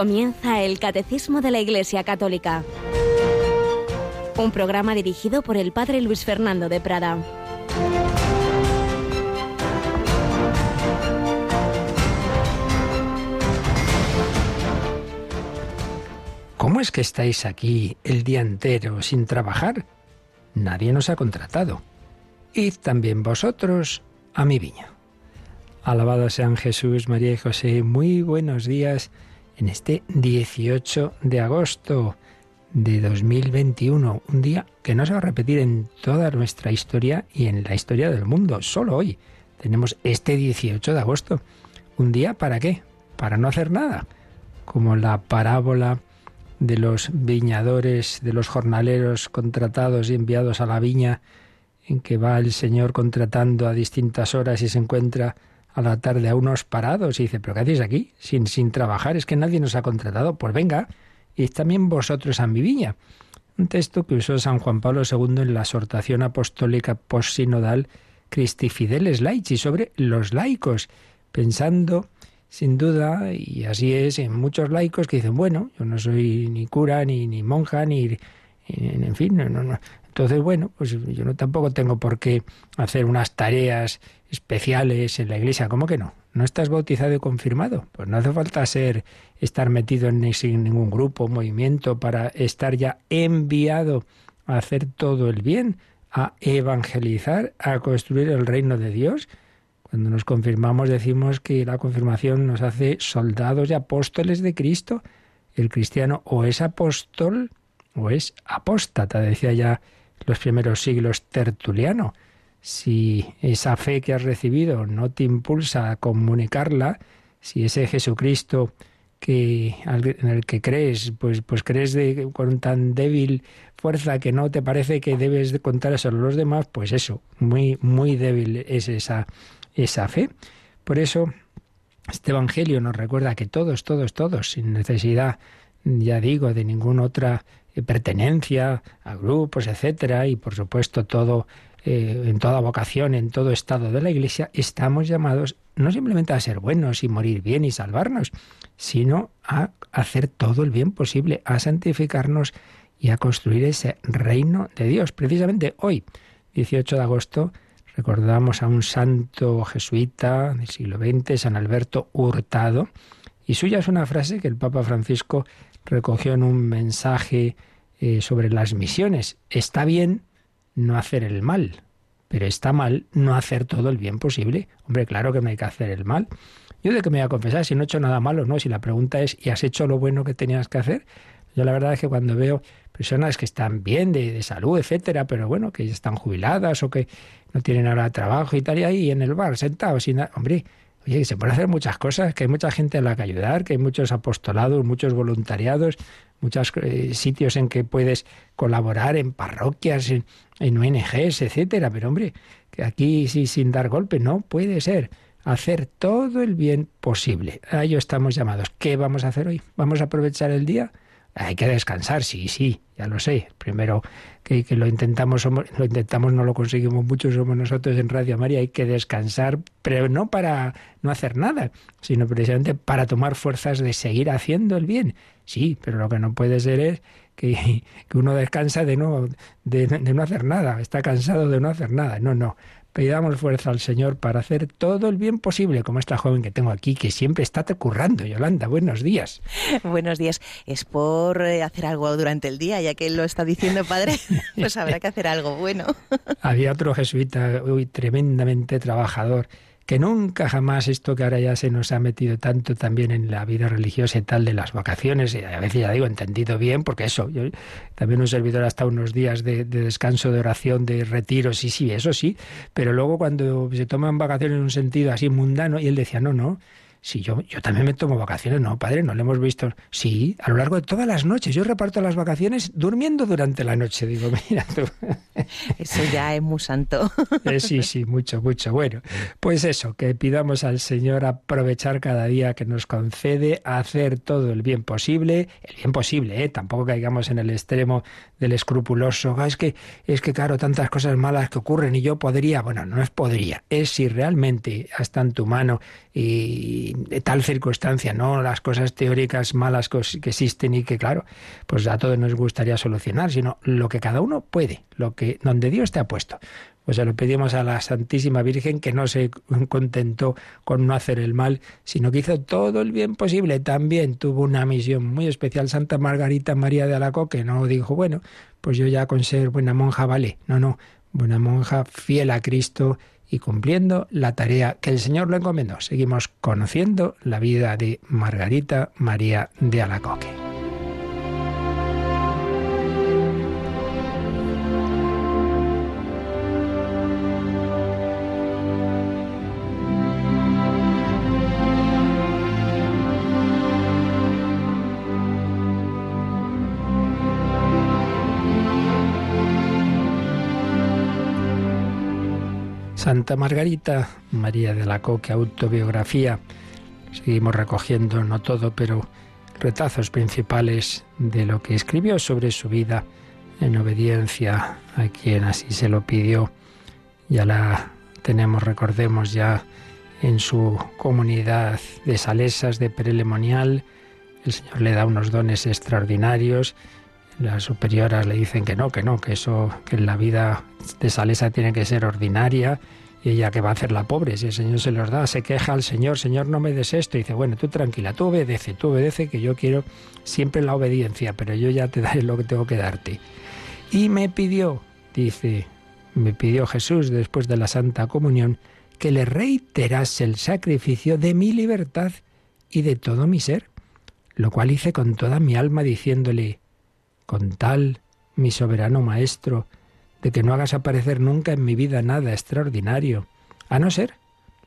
Comienza el Catecismo de la Iglesia Católica. Un programa dirigido por el Padre Luis Fernando de Prada. ¿Cómo es que estáis aquí el día entero sin trabajar? Nadie nos ha contratado. Id también vosotros a mi viña. Alabado sean Jesús, María y José. Muy buenos días en este 18 de agosto de 2021, un día que no se va a repetir en toda nuestra historia y en la historia del mundo. Solo hoy tenemos este 18 de agosto. ¿Un día para qué? Para no hacer nada. Como la parábola de los viñadores, de los jornaleros contratados y enviados a la viña, en que va el Señor contratando a distintas horas y se encuentra a la tarde a unos parados y dice, pero ¿qué hacéis aquí? Sin, sin trabajar, es que nadie nos ha contratado. Pues venga, y también vosotros a mi viña. Un texto que usó San Juan Pablo II en la exhortación apostólica postsinodal Christi Fideles Laici sobre los laicos, pensando sin duda, y así es, en muchos laicos que dicen, bueno, yo no soy ni cura, ni, ni monja, ni, en fin, no, no, entonces, bueno, pues yo no tampoco tengo por qué hacer unas tareas especiales en la iglesia. ¿Cómo que no? ¿No estás bautizado y confirmado? Pues no hace falta ser estar metido en ningún grupo, movimiento, para estar ya enviado a hacer todo el bien, a evangelizar, a construir el reino de Dios. Cuando nos confirmamos decimos que la confirmación nos hace soldados y apóstoles de Cristo. El cristiano o es apóstol o es apóstata, decía ya los primeros siglos Tertuliano. Si esa fe que has recibido no te impulsa a comunicarla, si ese Jesucristo que en el que crees, pues, pues crees de, con tan débil fuerza que no te parece que debes de contar eso a los demás, pues eso, muy, muy débil es esa, esa fe. Por eso, este Evangelio nos recuerda que todos, todos, todos, sin necesidad, ya digo, de ninguna otra eh, pertenencia a grupos, etcétera, y por supuesto todo eh, en toda vocación, en todo estado de la Iglesia, estamos llamados no simplemente a ser buenos y morir bien y salvarnos, sino a hacer todo el bien posible, a santificarnos y a construir ese reino de Dios. Precisamente hoy, 18 de agosto, recordamos a un santo jesuita del siglo XX, San Alberto Hurtado, y suya es una frase que el Papa Francisco recogió en un mensaje eh, sobre las misiones. Está bien no hacer el mal, pero está mal no hacer todo el bien posible. Hombre, claro que no hay que hacer el mal. Yo de que me voy a confesar si no he hecho nada malo, no. Si la pregunta es, ¿y has hecho lo bueno que tenías que hacer? Yo la verdad es que cuando veo personas que están bien de, de salud, etcétera, pero bueno, que están jubiladas o que no tienen ahora trabajo y tal, y ahí en el bar sentados, sin nada, hombre, Oye, se pueden hacer muchas cosas, que hay mucha gente a la que ayudar, que hay muchos apostolados, muchos voluntariados, muchos eh, sitios en que puedes colaborar en parroquias, en, ONGs, etcétera. Pero hombre, que aquí sí sin dar golpe, no puede ser. Hacer todo el bien posible. A ello estamos llamados. ¿Qué vamos a hacer hoy? ¿Vamos a aprovechar el día? Hay que descansar, sí, sí, ya lo sé. Primero que, lo intentamos, lo intentamos, no lo conseguimos mucho, somos nosotros en Radio María, hay que descansar, pero no para no hacer nada, sino precisamente para tomar fuerzas de seguir haciendo el bien. Sí, pero lo que no puede ser es que, que uno descansa de no, de no hacer nada, está cansado de no hacer nada. No, no. Pidamos fuerza al Señor para hacer todo el bien posible, como esta joven que tengo aquí, que siempre está currando. Yolanda, buenos días. Buenos días. Es por eh, hacer algo durante el día, ya que él lo está diciendo, padre, pues habrá que hacer algo bueno. Había otro jesuita, uy, tremendamente trabajador, que nunca jamás esto que ahora ya se nos ha metido tanto también en la vida religiosa y tal de las vacaciones, y a veces ya digo, entendido bien, porque eso, yo también un servidor hasta unos días de, descanso, de oración, de retiro, sí, sí, eso sí, pero luego cuando se toman vacaciones en un sentido así mundano, y él decía, no, no, Sí, yo, yo también me tomo vacaciones, no, padre, no le hemos visto. Sí, a lo largo de todas las noches. Yo reparto las vacaciones durmiendo durante la noche. Digo, mira tú. Eso ya es muy santo. Eh, sí, sí, mucho, mucho. Bueno, pues eso, que pidamos al Señor aprovechar cada día que nos concede, hacer todo el bien posible, el bien posible, ¿eh? tampoco caigamos en el extremo del escrupuloso. Ah, es que, es que, claro, tantas cosas malas que ocurren y yo podría, bueno, no es podría, es si realmente está en tu mano y de tal circunstancia, no las cosas teóricas malas que existen y que, claro, pues a todos nos gustaría solucionar, sino lo que cada uno puede, lo que donde Dios te ha puesto. Pues se lo pedimos a la Santísima Virgen que no se contentó con no hacer el mal, sino que hizo todo el bien posible. También tuvo una misión muy especial Santa Margarita María de Alaco, que no dijo, bueno, pues yo ya con ser buena monja vale. No, no, buena monja fiel a Cristo y cumpliendo la tarea que el Señor le encomendó. Seguimos conociendo la vida de Margarita María de Alacoque. Margarita, María de la Coque, autobiografía. Seguimos recogiendo, no todo, pero retazos principales de lo que escribió sobre su vida en obediencia a quien así se lo pidió. Ya la tenemos, recordemos, ya en su comunidad de salesas de Perelemonial. El Señor le da unos dones extraordinarios las superioras le dicen que no, que no, que eso, que la vida de Salesa tiene que ser ordinaria. Y ella que va a hacer la pobre, si el Señor se los da, se queja al Señor, Señor, no me des esto. Y dice, bueno, tú tranquila, tú obedece, tú obedece, que yo quiero siempre la obediencia, pero yo ya te daré lo que tengo que darte. Y me pidió, dice, me pidió Jesús después de la Santa Comunión, que le reiterase el sacrificio de mi libertad y de todo mi ser, lo cual hice con toda mi alma diciéndole, con tal, mi soberano Maestro, de que no hagas aparecer nunca en mi vida nada extraordinario, a no ser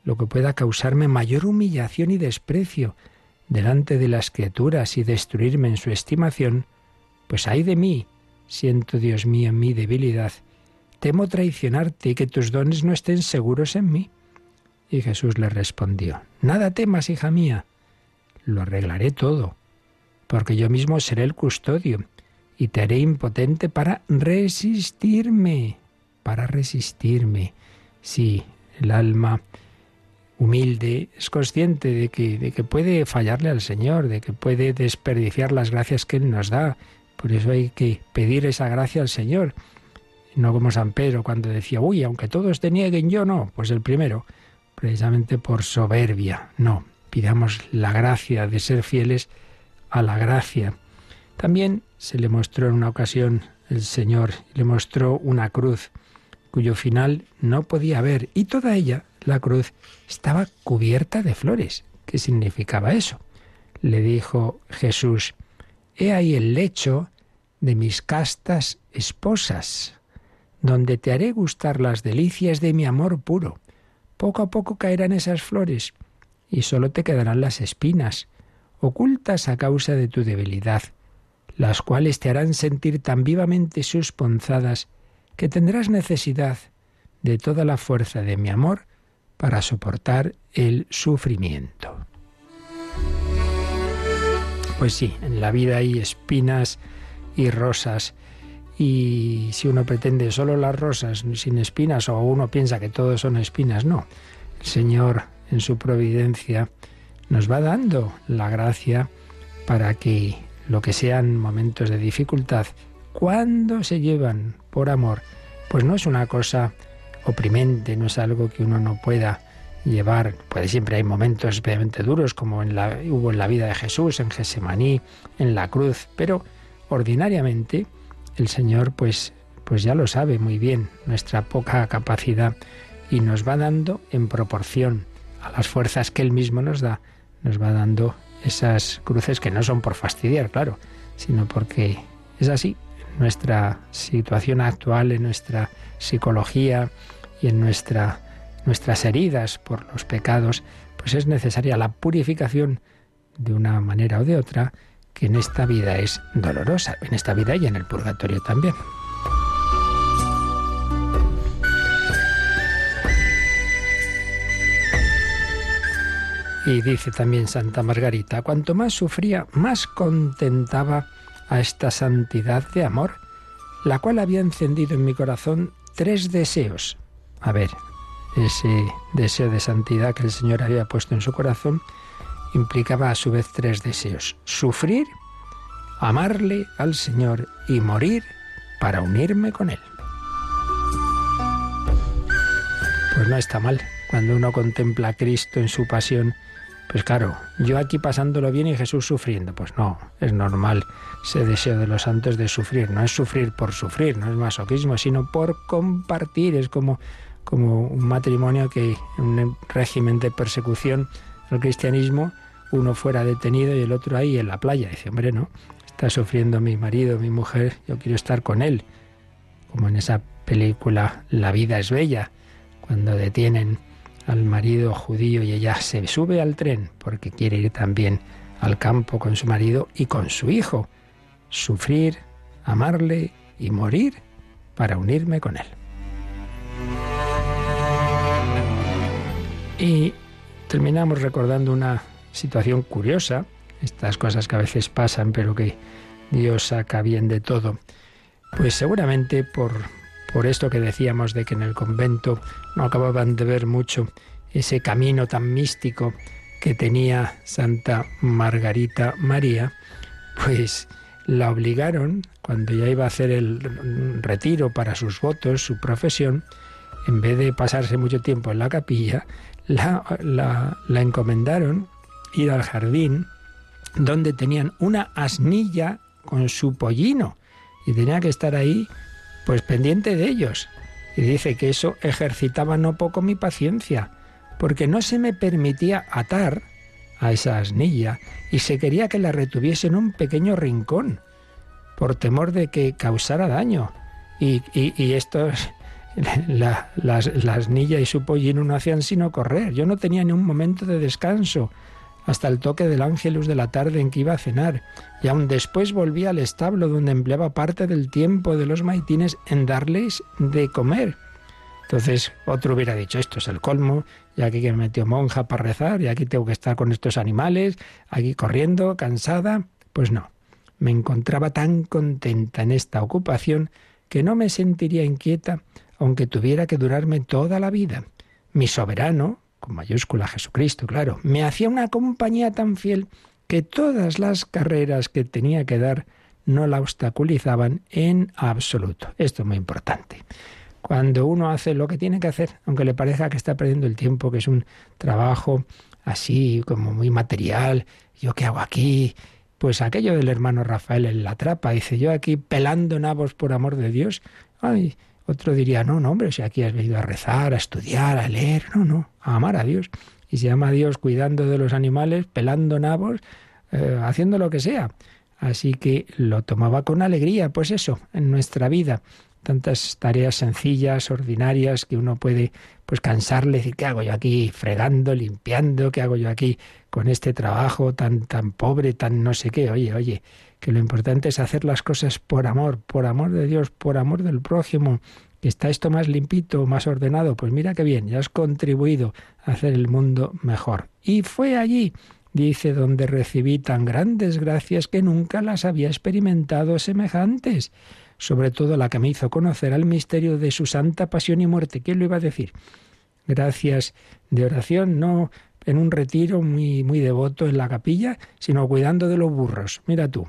lo que pueda causarme mayor humillación y desprecio delante de las criaturas y destruirme en su estimación, pues ay de mí, siento, Dios mío, mi debilidad, temo traicionarte y que tus dones no estén seguros en mí. Y Jesús le respondió, Nada temas, hija mía, lo arreglaré todo, porque yo mismo seré el custodio y te haré impotente para resistirme, para resistirme. Sí, el alma humilde es consciente de que, de que puede fallarle al Señor, de que puede desperdiciar las gracias que Él nos da. Por eso hay que pedir esa gracia al Señor. No como San Pedro cuando decía, uy, aunque todos te nieguen, yo no. Pues el primero, precisamente por soberbia. No, pidamos la gracia de ser fieles a la gracia. También se le mostró en una ocasión el Señor, le mostró una cruz cuyo final no podía ver y toda ella, la cruz, estaba cubierta de flores. ¿Qué significaba eso? Le dijo Jesús, He ahí el lecho de mis castas esposas, donde te haré gustar las delicias de mi amor puro. Poco a poco caerán esas flores y sólo te quedarán las espinas, ocultas a causa de tu debilidad las cuales te harán sentir tan vivamente susponzadas que tendrás necesidad de toda la fuerza de mi amor para soportar el sufrimiento. Pues sí, en la vida hay espinas y rosas, y si uno pretende solo las rosas sin espinas, o uno piensa que todos son espinas, no. El Señor, en su providencia, nos va dando la gracia para que lo que sean momentos de dificultad, cuando se llevan por amor, pues no es una cosa oprimente, no es algo que uno no pueda llevar. Puede siempre hay momentos especialmente duros, como en la, hubo en la vida de Jesús, en Gesemaní, en la cruz, pero ordinariamente el Señor pues, pues ya lo sabe muy bien, nuestra poca capacidad, y nos va dando en proporción a las fuerzas que Él mismo nos da, nos va dando esas cruces que no son por fastidiar, claro, sino porque es así. nuestra situación actual, en nuestra psicología y en nuestra, nuestras heridas por los pecados, pues es necesaria la purificación de una manera o de otra que en esta vida es dolorosa, en esta vida y en el purgatorio también. Y dice también Santa Margarita, cuanto más sufría, más contentaba a esta santidad de amor, la cual había encendido en mi corazón tres deseos. A ver, ese deseo de santidad que el Señor había puesto en su corazón implicaba a su vez tres deseos. Sufrir, amarle al Señor y morir para unirme con Él. Pues no está mal cuando uno contempla a Cristo en su pasión. Pues claro, yo aquí pasándolo bien y Jesús sufriendo. Pues no, es normal ese deseo de los santos de sufrir. No es sufrir por sufrir, no es masoquismo, sino por compartir. Es como, como un matrimonio que en un régimen de persecución al cristianismo uno fuera detenido y el otro ahí en la playa. Dice, hombre, no, está sufriendo mi marido, mi mujer, yo quiero estar con él. Como en esa película La vida es bella, cuando detienen al marido judío y ella se sube al tren porque quiere ir también al campo con su marido y con su hijo. Sufrir, amarle y morir para unirme con él. Y terminamos recordando una situación curiosa, estas cosas que a veces pasan, pero que Dios saca bien de todo. Pues seguramente por, por esto que decíamos de que en el convento no acababan de ver mucho ese camino tan místico que tenía Santa Margarita María, pues la obligaron, cuando ya iba a hacer el retiro para sus votos, su profesión, en vez de pasarse mucho tiempo en la capilla, la, la, encomendaron ir al jardín donde tenían una asnilla con su pollino y tenía que estar ahí pues pendiente de ellos. Y dice que eso ejercitaba no poco mi paciencia, porque no se me permitía atar a esa asnilla y se quería que la retuviese en un pequeño rincón, por temor de que causara daño. Y, y, esto, la, la asnilla y su pollino no hacían sino correr. Yo no tenía ni un momento de descanso hasta el toque del ángelus de la tarde en que iba a cenar, y aún después volvía al establo donde empleaba parte del tiempo de los maitines en darles de comer. Entonces otro hubiera dicho, esto es el colmo, y aquí que me metió monja para rezar, y aquí tengo que estar con estos animales, aquí corriendo, cansada. Pues no, me encontraba tan contenta en esta ocupación que no me sentiría inquieta aunque tuviera que durarme toda la vida. Mi soberano, con mayúscula Jesucristo, claro, me hacía una compañía tan fiel que todas las carreras que tenía que dar no la obstaculizaban en absoluto. Esto es muy importante. Cuando uno hace lo que tiene que hacer, aunque le parezca que está perdiendo el tiempo, que es un trabajo así como muy material, yo qué hago aquí, pues aquello del hermano Rafael en la trapa, dice yo aquí pelando nabos por amor de Dios, ay, otro diría, no, no, hombre, si aquí has venido a rezar, a estudiar, a leer, no, no, a amar a Dios. Y se ama a Dios cuidando de los animales, pelando nabos, eh, haciendo lo que sea. Así que lo tomaba con alegría, pues eso, en nuestra vida. Tantas tareas sencillas, ordinarias, que uno puede pues cansarle, decir, ¿qué hago yo aquí fregando, limpiando? ¿Qué hago yo aquí con este trabajo tan, tan pobre, tan no sé qué? Oye, oye, que lo importante es hacer las cosas por amor, por amor de Dios, por amor del prójimo, que está esto más limpito, más ordenado, pues mira qué bien, ya has contribuido a hacer el mundo mejor. Y fue allí, dice, donde recibí tan grandes gracias que nunca las había experimentado semejantes, sobre todo la que me hizo conocer al misterio de su santa pasión y muerte. ¿Quién lo iba a decir? Gracias de oración, no en un retiro muy, muy devoto en la capilla, sino cuidando de los burros. Mira tú,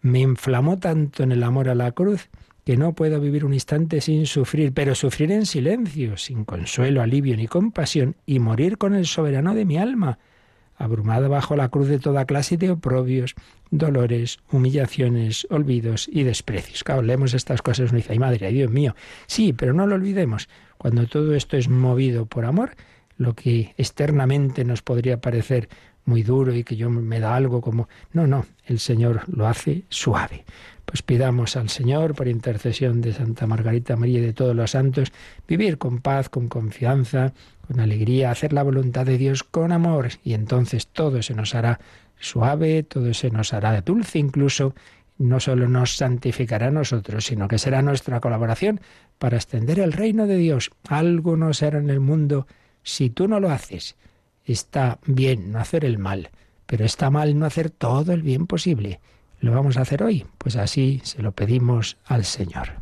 me inflamó tanto en el amor a la cruz que no puedo vivir un instante sin sufrir, pero sufrir en silencio, sin consuelo, alivio ni compasión, y morir con el soberano de mi alma, abrumado bajo la cruz de toda clase de oprobios, dolores, humillaciones, olvidos y desprecios. Claro, leemos estas cosas y dice, ay madre, Dios mío, sí, pero no lo olvidemos, cuando todo esto es movido por amor, lo que externamente nos podría parecer muy duro y que yo me da algo como... No, no, el Señor lo hace suave. Pues pidamos al Señor, por intercesión de Santa Margarita María y de todos los santos, vivir con paz, con confianza, con alegría, hacer la voluntad de Dios con amor y entonces todo se nos hará suave, todo se nos hará dulce incluso, no solo nos santificará a nosotros, sino que será nuestra colaboración para extender el reino de Dios. Algo no será en el mundo si tú no lo haces está bien no hacer el mal, pero está mal no hacer todo el bien posible. ¿Lo vamos a hacer hoy? Pues así se lo pedimos al Señor.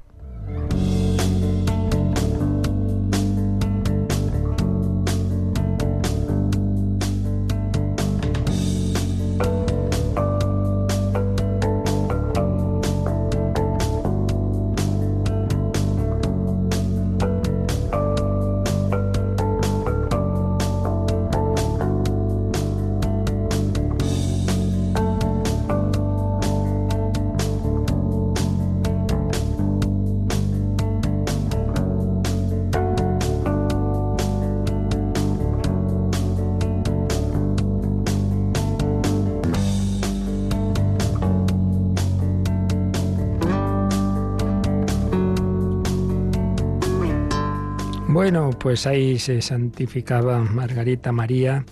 Pues ahí se santificaba Margarita María,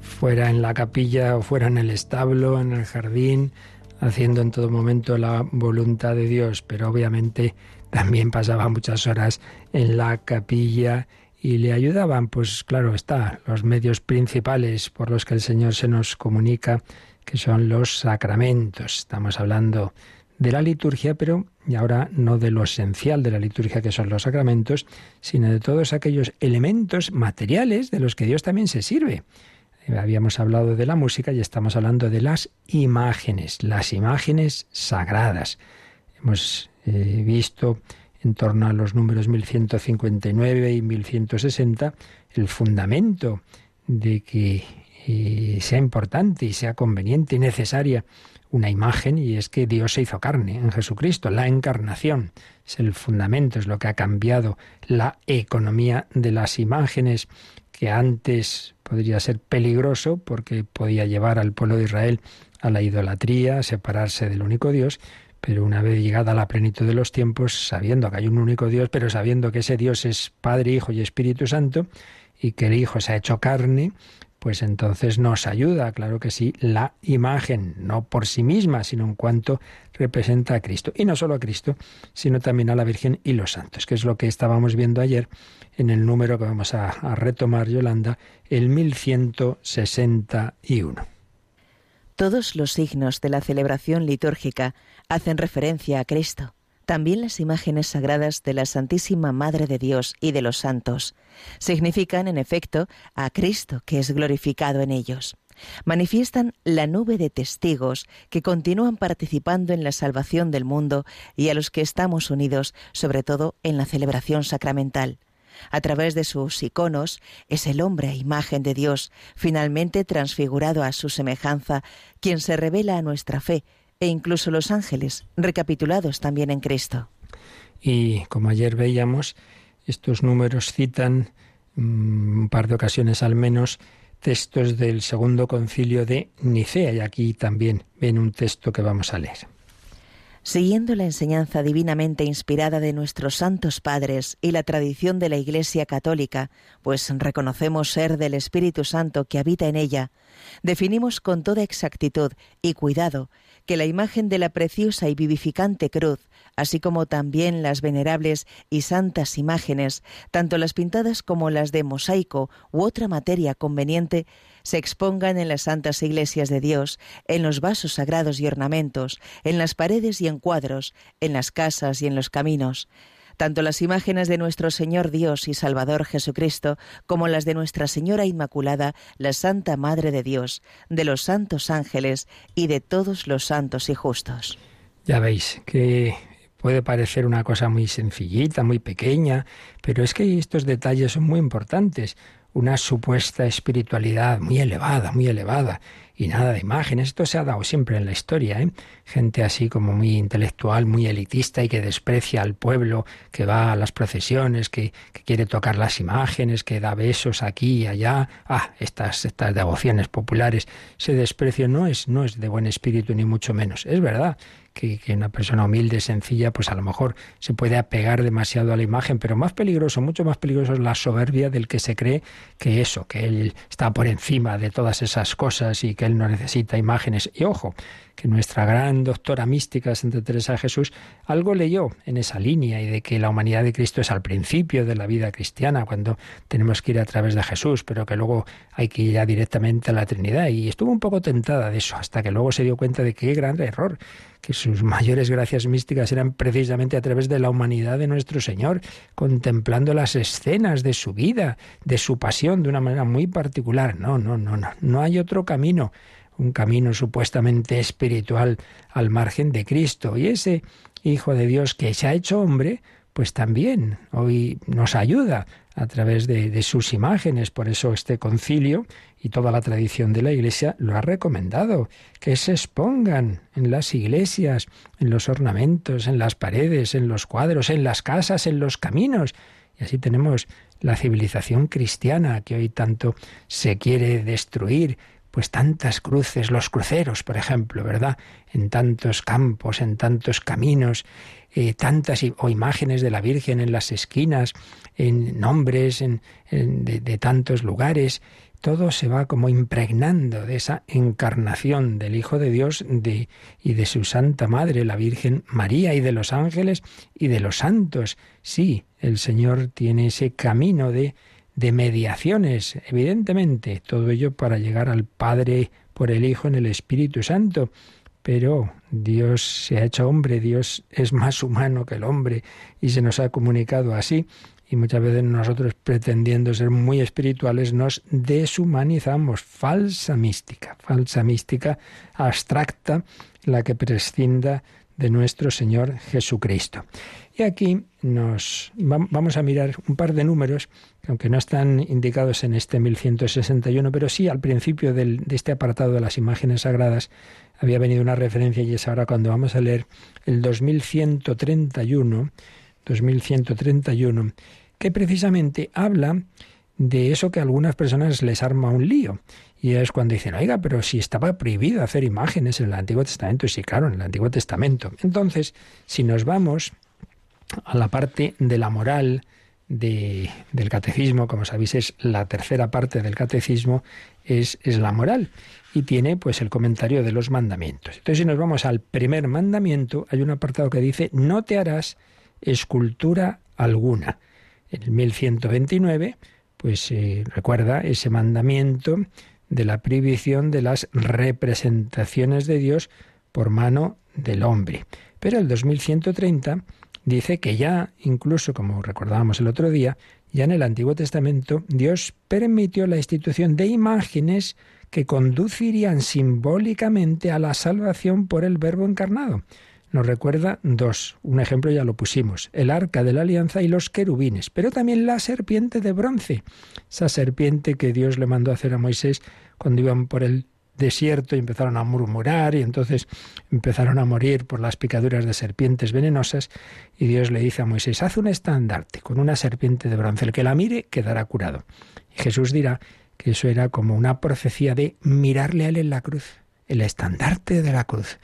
fuera en la capilla o fuera en el establo, en el jardín, haciendo en todo momento la voluntad de Dios, pero obviamente también pasaba muchas horas en la capilla y le ayudaban, pues claro está, los medios principales por los que el Señor se nos comunica, que son los sacramentos. Estamos hablando de la liturgia, pero y ahora no de lo esencial de la liturgia que son los sacramentos, sino de todos aquellos elementos materiales de los que Dios también se sirve. Eh, habíamos hablado de la música y estamos hablando de las imágenes, las imágenes sagradas. Hemos eh, visto en torno a los números 1159 y 1160 el fundamento de que eh, sea importante y sea conveniente y necesaria una imagen y es que Dios se hizo carne en Jesucristo. La encarnación es el fundamento, es lo que ha cambiado la economía de las imágenes que antes podría ser peligroso porque podía llevar al pueblo de Israel a la idolatría, a separarse del único Dios, pero una vez llegada la plenitud de los tiempos, sabiendo que hay un único Dios, pero sabiendo que ese Dios es Padre, Hijo y Espíritu Santo, y que el Hijo se ha hecho carne, pues entonces nos ayuda, claro que sí, la imagen, no por sí misma, sino en cuanto representa a Cristo. Y no solo a Cristo, sino también a la Virgen y los santos, que es lo que estábamos viendo ayer en el número que vamos a, retomar, Yolanda, el 1161. Todos los signos de la celebración litúrgica hacen referencia a Cristo también las imágenes sagradas de la Santísima Madre de Dios y de los santos significan, en efecto, a Cristo que es glorificado en ellos. Manifiestan la nube de testigos que continúan participando en la salvación del mundo y a los que estamos unidos, sobre todo en la celebración sacramental. A través de sus iconos es el hombre a imagen de Dios, finalmente transfigurado a su semejanza, quien se revela a nuestra fe e incluso los ángeles, recapitulados también en Cristo. Y como ayer veíamos, estos números citan mm, un par de ocasiones al menos textos del segundo concilio de Nicea, y aquí también ven un texto que vamos a leer. Siguiendo la enseñanza divinamente inspirada de nuestros santos padres y la tradición de la Iglesia católica, pues reconocemos ser del Espíritu Santo que habita en ella, definimos con toda exactitud y cuidado que la imagen de la preciosa y vivificante cruz, así como también las venerables y santas imágenes, tanto las pintadas como las de mosaico u otra materia conveniente, se expongan en las santas iglesias de Dios, en los vasos sagrados y ornamentos, en las paredes y en cuadros, en las casas y en los caminos, tanto las imágenes de nuestro Señor Dios y Salvador Jesucristo como las de Nuestra Señora Inmaculada, la Santa Madre de Dios, de los santos ángeles y de todos los santos y justos. Ya veis que puede parecer una cosa muy sencillita, muy pequeña, pero es que estos detalles son muy importantes. Una supuesta espiritualidad muy elevada, muy elevada, y nada de imágenes. Esto se ha dado siempre en la historia, ¿eh? Gente así como muy intelectual, muy elitista y que desprecia al pueblo, que va a las procesiones, que, quiere tocar las imágenes, que da besos aquí y allá. Ah, estas, estas devociones populares. Ese desprecio no es, no es de buen espíritu ni mucho menos. Es verdad que, una persona humilde, sencilla, pues a lo mejor se puede apegar demasiado a la imagen, pero más peligroso, mucho más peligroso es la soberbia del que se cree que eso, que él está por encima de todas esas cosas y que él no necesita imágenes. Y ojo, que nuestra gran doctora mística, Santa Teresa de Jesús, algo leyó en esa línea y de que la humanidad de Cristo es al principio de la vida cristiana, cuando tenemos que ir a través de Jesús, pero que luego hay que ir ya directamente a la Trinidad. Y estuvo un poco tentada de eso, hasta que luego se dio cuenta de qué gran error que sus mayores gracias místicas eran precisamente a través de la humanidad de nuestro Señor, contemplando las escenas de su vida, de su pasión, de una manera muy particular. No, no, no, no, no hay otro camino un camino supuestamente espiritual al margen de Cristo. Y ese Hijo de Dios que se ha hecho hombre, pues también hoy nos ayuda a través de, sus imágenes. Por eso este concilio y toda la tradición de la Iglesia lo ha recomendado, que se expongan en las iglesias, en los ornamentos, en las paredes, en los cuadros, en las casas, en los caminos. Y así tenemos la civilización cristiana que hoy tanto se quiere destruir pues tantas cruces, los cruceros, por ejemplo, ¿verdad? En tantos campos, en tantos caminos, eh, tantas o imágenes de la Virgen en las esquinas, en nombres en, de, de, tantos lugares. Todo se va como impregnando de esa encarnación del Hijo de Dios de, y de su Santa Madre, la Virgen María, y de los ángeles y de los santos. Sí, el Señor tiene ese camino de de mediaciones, evidentemente, todo ello para llegar al Padre por el Hijo en el Espíritu Santo. Pero Dios se ha hecho hombre, Dios es más humano que el hombre y se nos ha comunicado así. Y muchas veces nosotros, pretendiendo ser muy espirituales, nos deshumanizamos. Falsa mística, falsa mística abstracta, la que prescinda de nuestro Señor Jesucristo. Y aquí nos vamos a mirar un par de números, aunque no están indicados en este 1161, pero sí al principio de este apartado de las imágenes sagradas había venido una referencia y es ahora cuando vamos a leer el 2131, 2131, que precisamente habla de eso que a algunas personas les arma un lío. Y es cuando dicen, oiga, pero si estaba prohibido hacer imágenes en el Antiguo Testamento, y sí, claro, en el Antiguo Testamento. Entonces, si nos vamos a la parte de la moral de, del catecismo, como sabéis es la tercera parte del catecismo, es, es la moral y tiene pues el comentario de los mandamientos. Entonces si nos vamos al primer mandamiento, hay un apartado que dice, no te harás escultura alguna. En el 1129, pues eh, recuerda ese mandamiento de la prohibición de las representaciones de Dios por mano del hombre. Pero el 2130 dice que ya, incluso como recordábamos el otro día, ya en el Antiguo Testamento Dios permitió la institución de imágenes que conducirían simbólicamente a la salvación por el Verbo encarnado. Nos recuerda dos. Un ejemplo ya lo pusimos. El arca de la alianza y los querubines, pero también la serpiente de bronce. Esa serpiente que Dios le mandó hacer a Moisés cuando iban por el desierto y empezaron a murmurar y entonces empezaron a morir por las picaduras de serpientes venenosas y Dios le dice a Moisés, haz un estandarte con una serpiente de bronce, el que la mire quedará curado. Y Jesús dirá que eso era como una profecía de mirarle a él en la cruz, el estandarte de la cruz,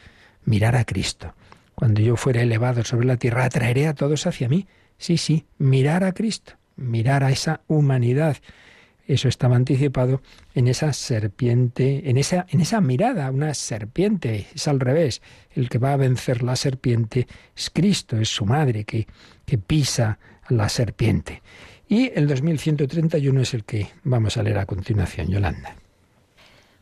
mirar a Cristo. Cuando yo fuera elevado sobre la tierra, atraeré a todos hacia mí. Sí, sí, mirar a Cristo, mirar a esa humanidad eso estaba anticipado en esa serpiente, en esa, en esa mirada, una serpiente, es al revés. El que va a vencer la serpiente es Cristo, es su madre que, que pisa la serpiente. Y el 2131 es el que vamos a leer a continuación, Yolanda.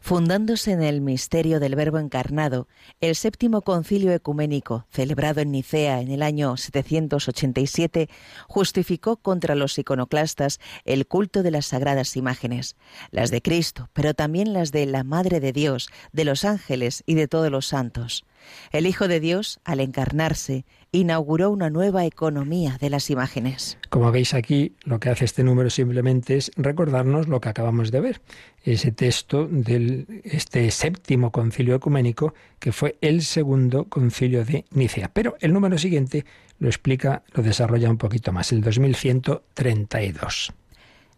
Fundándose en el misterio del Verbo encarnado, el séptimo concilio ecuménico, celebrado en Nicea en el año 787, justificó contra los iconoclastas el culto de las sagradas imágenes, las de Cristo, pero también las de la Madre de Dios, de los ángeles y de todos los santos. El Hijo de Dios, al encarnarse, inauguró una nueva economía de las imágenes. Como veis aquí, lo que hace este número simplemente es recordarnos lo que acabamos de ver, ese texto de este séptimo concilio ecuménico, que fue el segundo concilio de Nicea. Pero el número siguiente lo explica, lo desarrolla un poquito más, el 2132.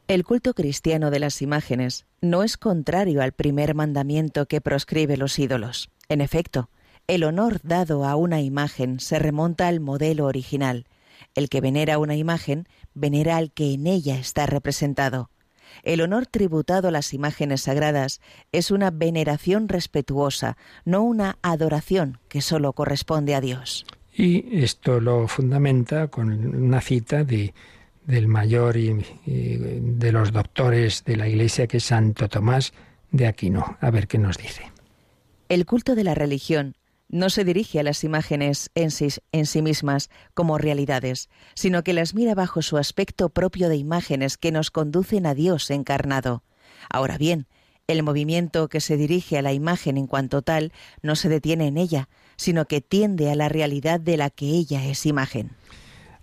El culto cristiano de las imágenes no es contrario al primer mandamiento que proscribe los ídolos. En efecto, el honor dado a una imagen se remonta al modelo original. El que venera una imagen venera al que en ella está representado. El honor tributado a las imágenes sagradas es una veneración respetuosa, no una adoración que solo corresponde a Dios. Y esto lo fundamenta con una cita de, del mayor y, de los doctores de la Iglesia, que es Santo Tomás de Aquino. A ver qué nos dice. El culto de la religión no se dirige a las imágenes en sí, en sí, mismas como realidades, sino que las mira bajo su aspecto propio de imágenes que nos conducen a Dios encarnado. Ahora bien, el movimiento que se dirige a la imagen en cuanto tal no se detiene en ella, sino que tiende a la realidad de la que ella es imagen.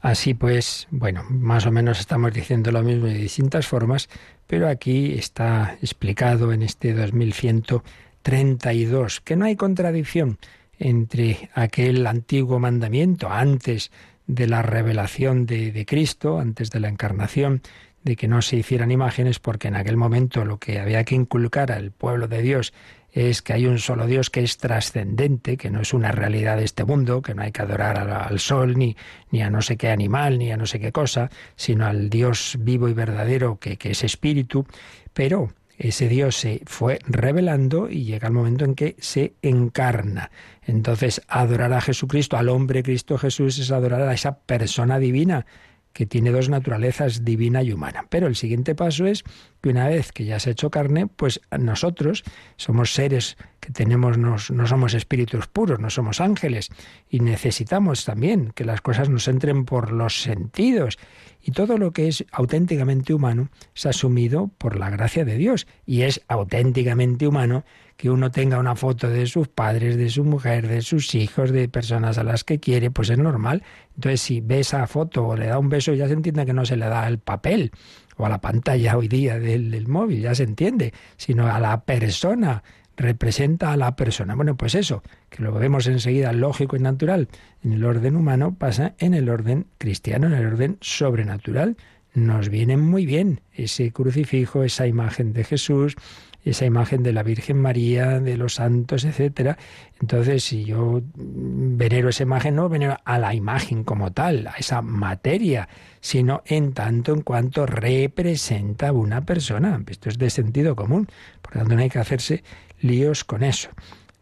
Así pues, bueno, más o menos estamos diciendo lo mismo de distintas formas, pero aquí está explicado en este 2132 que no hay contradicción entre aquel antiguo mandamiento antes de la revelación de, Cristo, antes de la encarnación, de que no se hicieran imágenes, porque en aquel momento lo que había que inculcar al pueblo de Dios es que hay un solo Dios que es trascendente, que no es una realidad de este mundo, que no hay que adorar al, sol, ni, ni, a no sé qué animal, ni a no sé qué cosa, sino al Dios vivo y verdadero que, que es espíritu, pero ese Dios se fue revelando y llega el momento en que se encarna. Entonces, adorar a Jesucristo, al hombre Cristo Jesús, es adorar a esa persona divina que tiene dos naturalezas, divina y humana. Pero el siguiente paso es que una vez que ya se ha hecho carne, pues nosotros somos seres que tenemos, no somos espíritus puros, no somos ángeles, y necesitamos también que las cosas nos entren por los sentidos. Y todo lo que es auténticamente humano es asumido por la gracia de Dios, y es auténticamente humano que uno tenga una foto de sus padres, de su mujer, de sus hijos, de personas a las que quiere, pues es normal. Entonces, si ve esa foto o le da un beso, ya se entiende que no se le da el papel o a la pantalla hoy día del, del móvil, ya se entiende, sino a la persona representa a la persona. Bueno, pues eso, que lo vemos enseguida lógico y natural en el orden humano, pasa en el orden cristiano, en el orden sobrenatural. Nos viene muy bien ese crucifijo, esa imagen de Jesús, esa imagen de la Virgen María, de los santos, etcétera. Entonces, si yo venero esa imagen, no venero a la imagen como tal, a esa materia, sino en tanto en cuanto representa una persona. Esto es de sentido común. Por lo tanto, no hay que hacerse líos con eso.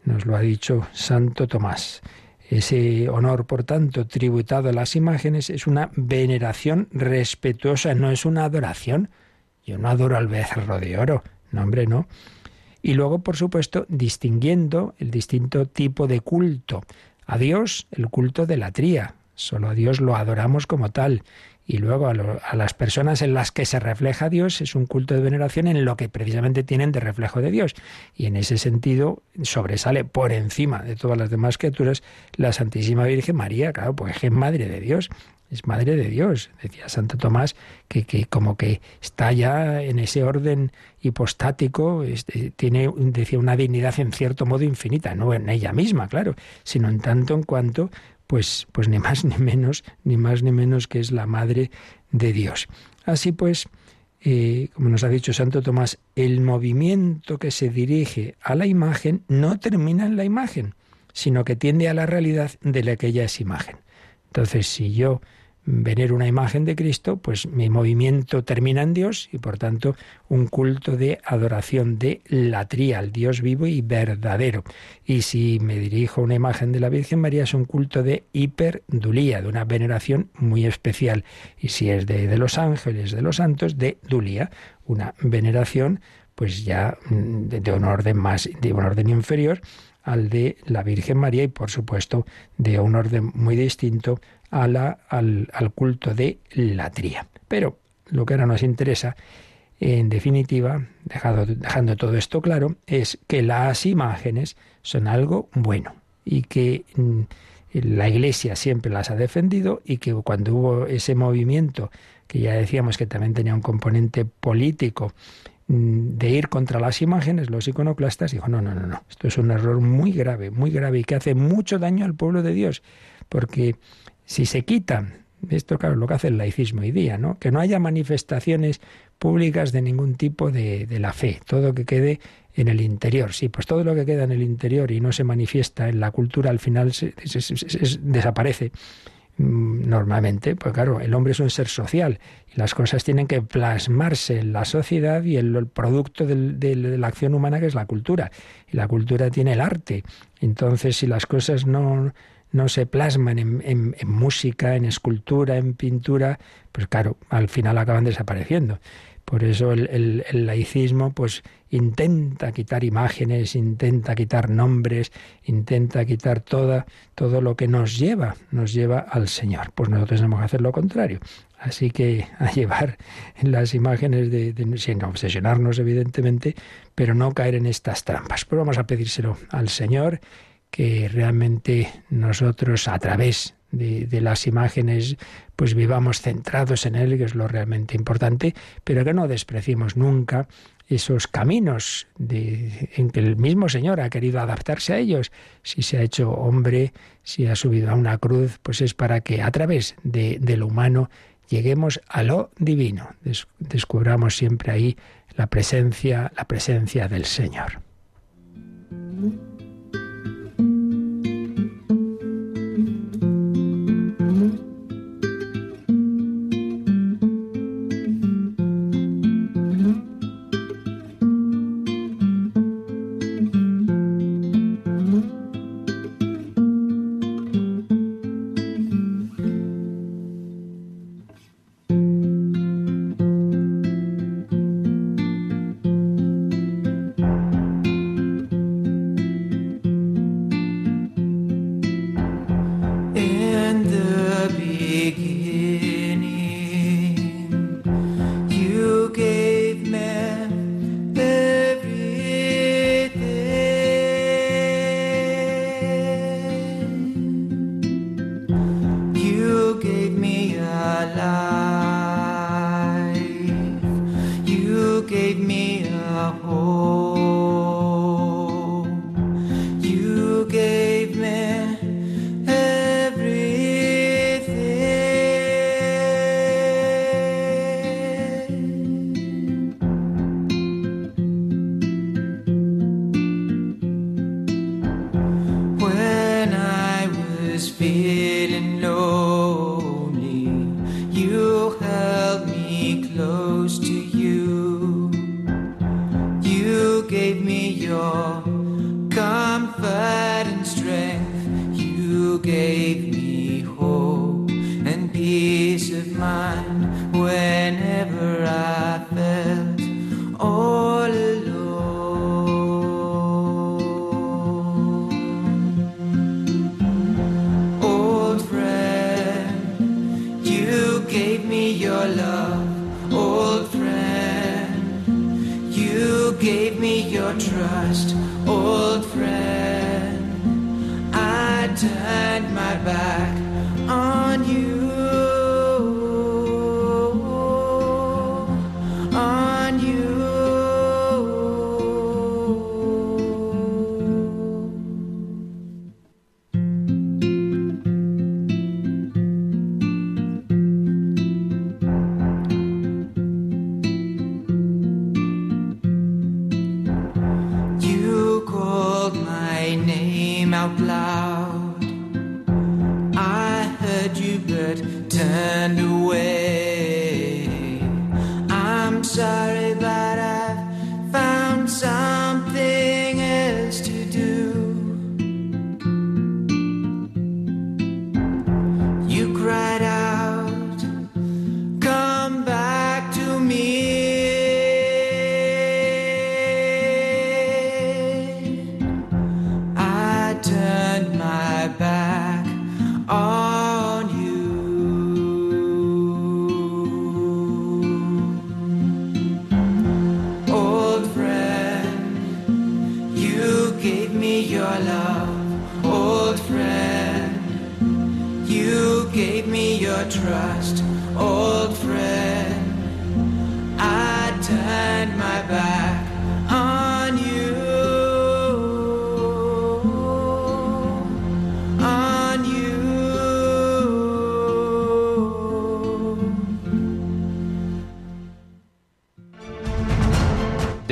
Nos lo ha dicho Santo Tomás. Ese honor, por tanto, tributado a las imágenes es una veneración respetuosa, no es una adoración. Yo no adoro al becerro de oro, no, hombre, no. Y luego, por supuesto, distinguiendo el distinto tipo de culto. A Dios, el culto de la tría. Solo a Dios lo adoramos como tal. Y luego a, a, las personas en las que se refleja Dios es un culto de veneración en lo que precisamente tienen de reflejo de Dios. Y en ese sentido sobresale por encima de todas las demás criaturas la Santísima Virgen María, claro, porque es madre de Dios es madre de Dios. Decía Santo Tomás que, que como que está ya en ese orden hipostático, este, tiene, decía, una dignidad en cierto modo infinita, no en ella misma, claro, sino en tanto en cuanto, pues, pues ni más ni menos, ni más ni menos que es la madre de Dios. Así pues, eh, como nos ha dicho Santo Tomás, el movimiento que se dirige a la imagen no termina en la imagen, sino que tiende a la realidad de la que ella es imagen. Entonces, si yo venero una imagen de Cristo, pues mi movimiento termina en Dios y por tanto un culto de adoración de latría, al Dios vivo y verdadero. Y si me dirijo a una imagen de la Virgen María es un culto de hiperdulía, de una veneración muy especial. Y si es de, los ángeles, de los santos, de dulía, una veneración pues ya mm, de, de un orden más, de un orden inferior al de la Virgen María y por supuesto de un orden muy distinto a la, al, culto de la tría. Pero lo que ahora nos interesa, en definitiva, dejado, dejando todo esto claro, es que las imágenes son algo bueno y que mm, la Iglesia siempre las ha defendido y que cuando hubo ese movimiento, que ya decíamos que también tenía un componente político, mm, de ir contra las imágenes, los iconoclastas, dijo, no, no, no, no, esto es un error muy grave, muy grave y que hace mucho daño al pueblo de Dios, porque si se quitan, esto claro, lo que hace el laicismo hoy día, ¿no? Que no haya manifestaciones públicas de ningún tipo de, de la fe, todo que quede en el interior. Sí, pues todo lo que queda en el interior y no se manifiesta en la cultura al final se, desaparece. mm, normalmente, pues claro, el hombre es un ser social y las cosas tienen que plasmarse en la sociedad y el, el producto de la acción humana que es la cultura. Y la cultura tiene el arte. Entonces, si las cosas no, no se plasman en, música, en escultura, en pintura, pues claro, al final acaban desapareciendo. Por eso el, laicismo pues intenta quitar imágenes, intenta quitar nombres, intenta quitar toda, todo lo que nos lleva, nos lleva al Señor. Pues nosotros tenemos que hacer lo contrario. Así que a llevar en las imágenes de, sin obsesionarnos evidentemente, pero no caer en estas trampas. Pues vamos a pedírselo al Señor que realmente nosotros a través de, las imágenes pues vivamos centrados en Él, que es lo realmente importante, pero que no despreciemos nunca esos caminos en que el mismo Señor ha querido adaptarse a ellos. Si se ha hecho hombre, si ha subido a una cruz, pues es para que a través de lo humano lleguemos a lo divino. descubramos siempre ahí la presencia, la presencia del Señor.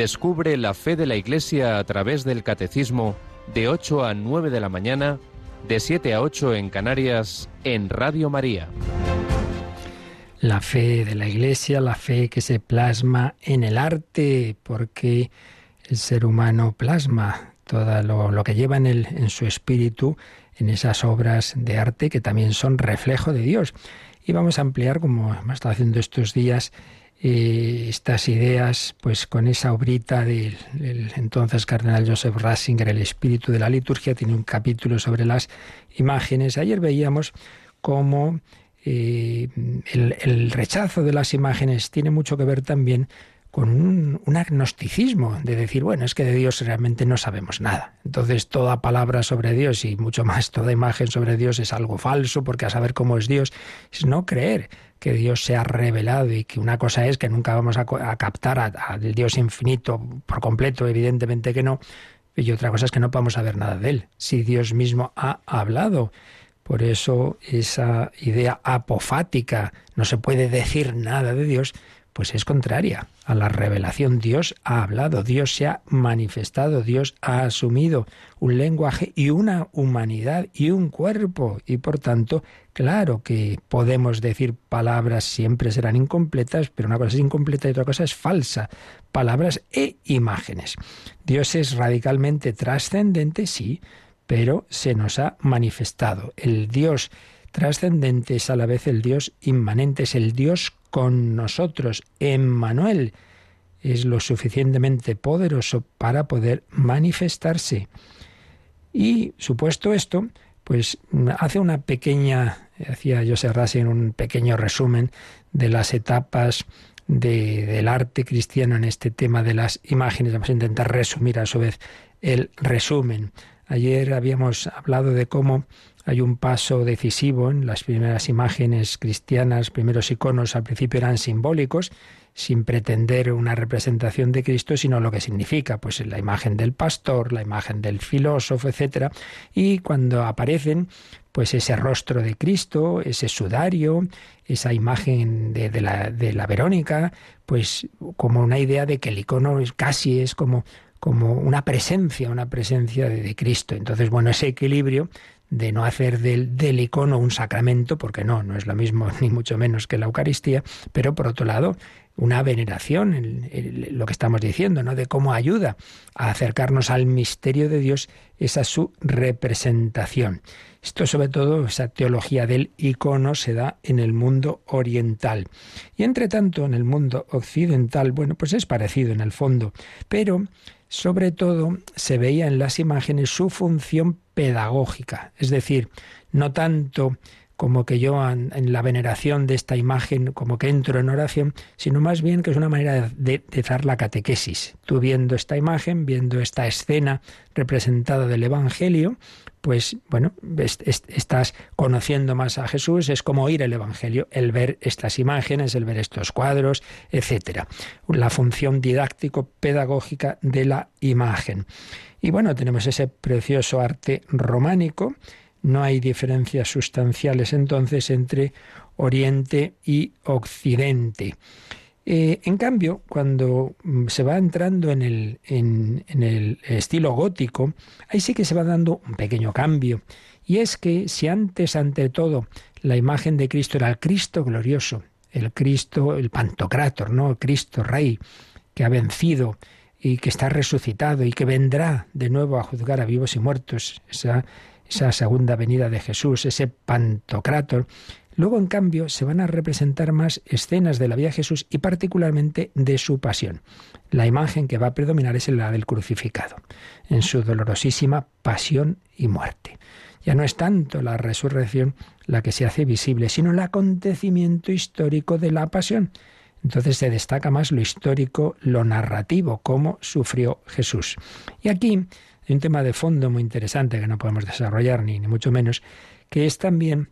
Descubre la fe de la Iglesia a través del Catecismo de 8 a 9 de la mañana de 7 a 8 en Canarias, en Radio María. La fe de la Iglesia, la fe que se plasma en el arte, porque el ser humano plasma todo lo, que lleva en, en su espíritu, en esas obras de arte que también son reflejo de Dios. Y vamos a ampliar, como hemos estado haciendo estos días, eh, estas ideas, pues con esa obrita del, entonces cardenal Joseph Ratzinger, El espíritu de la liturgia, tiene un capítulo sobre las imágenes. Ayer veíamos cómo eh, el, rechazo de las imágenes tiene mucho que ver también con un, agnosticismo de decir, bueno, es que de Dios realmente no sabemos nada. Entonces toda palabra sobre Dios y mucho más toda imagen sobre Dios es algo falso, porque a saber cómo es Dios es no creer que Dios se ha revelado y que una cosa es que nunca vamos a, captar al Dios infinito por completo, evidentemente que no, y otra cosa es que no podemos saber nada de Él, si Dios mismo ha hablado. Por eso esa idea apofática, no se puede decir nada de Dios, pues es contraria a la revelación. Dios ha hablado, Dios se ha manifestado, Dios ha asumido un lenguaje y una humanidad y un cuerpo. Y por tanto, claro que podemos decir palabras siempre serán incompletas, pero una cosa es incompleta y otra cosa es falsa. Palabras e imágenes. Dios es radicalmente trascendente, sí, pero se nos ha manifestado. El Dios trascendente es a la vez el Dios inmanente, es el Dios con nosotros. Emmanuel es lo suficientemente poderoso para poder manifestarse. Y supuesto esto, pues hace una pequeña, hacía José en un pequeño resumen de las etapas del arte cristiano en este tema de las imágenes. Vamos a intentar resumir a su vez el resumen. Ayer habíamos hablado de cómo hay un paso decisivo en las primeras imágenes cristianas, primeros iconos al principio eran simbólicos, sin pretender una representación de Cristo, sino lo que significa, pues la imagen del pastor, la imagen del filósofo, etcétera, y cuando aparecen, pues ese rostro de Cristo, ese sudario, esa imagen de, la, de la Verónica, pues como una idea de que el icono casi es como como una presencia, una presencia de, de, Cristo. Entonces, bueno, ese equilibrio de no hacer del, del, icono un sacramento, porque no, no es lo mismo ni mucho menos que la Eucaristía, pero por otro lado, una veneración, lo que estamos diciendo, ¿no? de cómo ayuda a acercarnos al misterio de Dios, esa su representación. Esto sobre todo, esa teología del icono se da en el mundo oriental. Y entre tanto, en el mundo occidental, bueno, pues es parecido en el fondo, pero sobre todo se veía en las imágenes su función pedagógica, es decir, no tanto como que yo en, la veneración de esta imagen, como que entro en oración, sino más bien que es una manera de, de, dar la catequesis. Tú viendo esta imagen, viendo esta escena representada del Evangelio, pues bueno, estás conociendo más a Jesús, es como oír el Evangelio, el ver estas imágenes, el ver estos cuadros, etcétera. La función didáctico-pedagógica de la imagen. Y bueno, tenemos ese precioso arte románico. No hay diferencias sustanciales entonces entre Oriente y Occidente. Eh, en cambio, cuando mm, se va entrando en el, en, el estilo gótico, ahí sí que se va dando un pequeño cambio. Y es que si antes, ante todo, la imagen de Cristo era el Cristo glorioso, el Cristo, el Pantocrátor, ¿no? El Cristo Rey, que ha vencido y que está resucitado y que vendrá de nuevo a juzgar a vivos y muertos, esa, esa segunda venida de Jesús, ese Pantocrátor, Luego, en cambio, se van a representar más escenas de la vida de Jesús y particularmente de su pasión. La imagen que va a predominar es la del crucificado, en su dolorosísima pasión y muerte. Ya no es tanto la resurrección la que se hace visible, sino el acontecimiento histórico de la pasión. Entonces se destaca más lo histórico, lo narrativo, cómo sufrió Jesús. Y aquí hay un tema de fondo muy interesante que no podemos desarrollar ni, ni mucho menos, que es también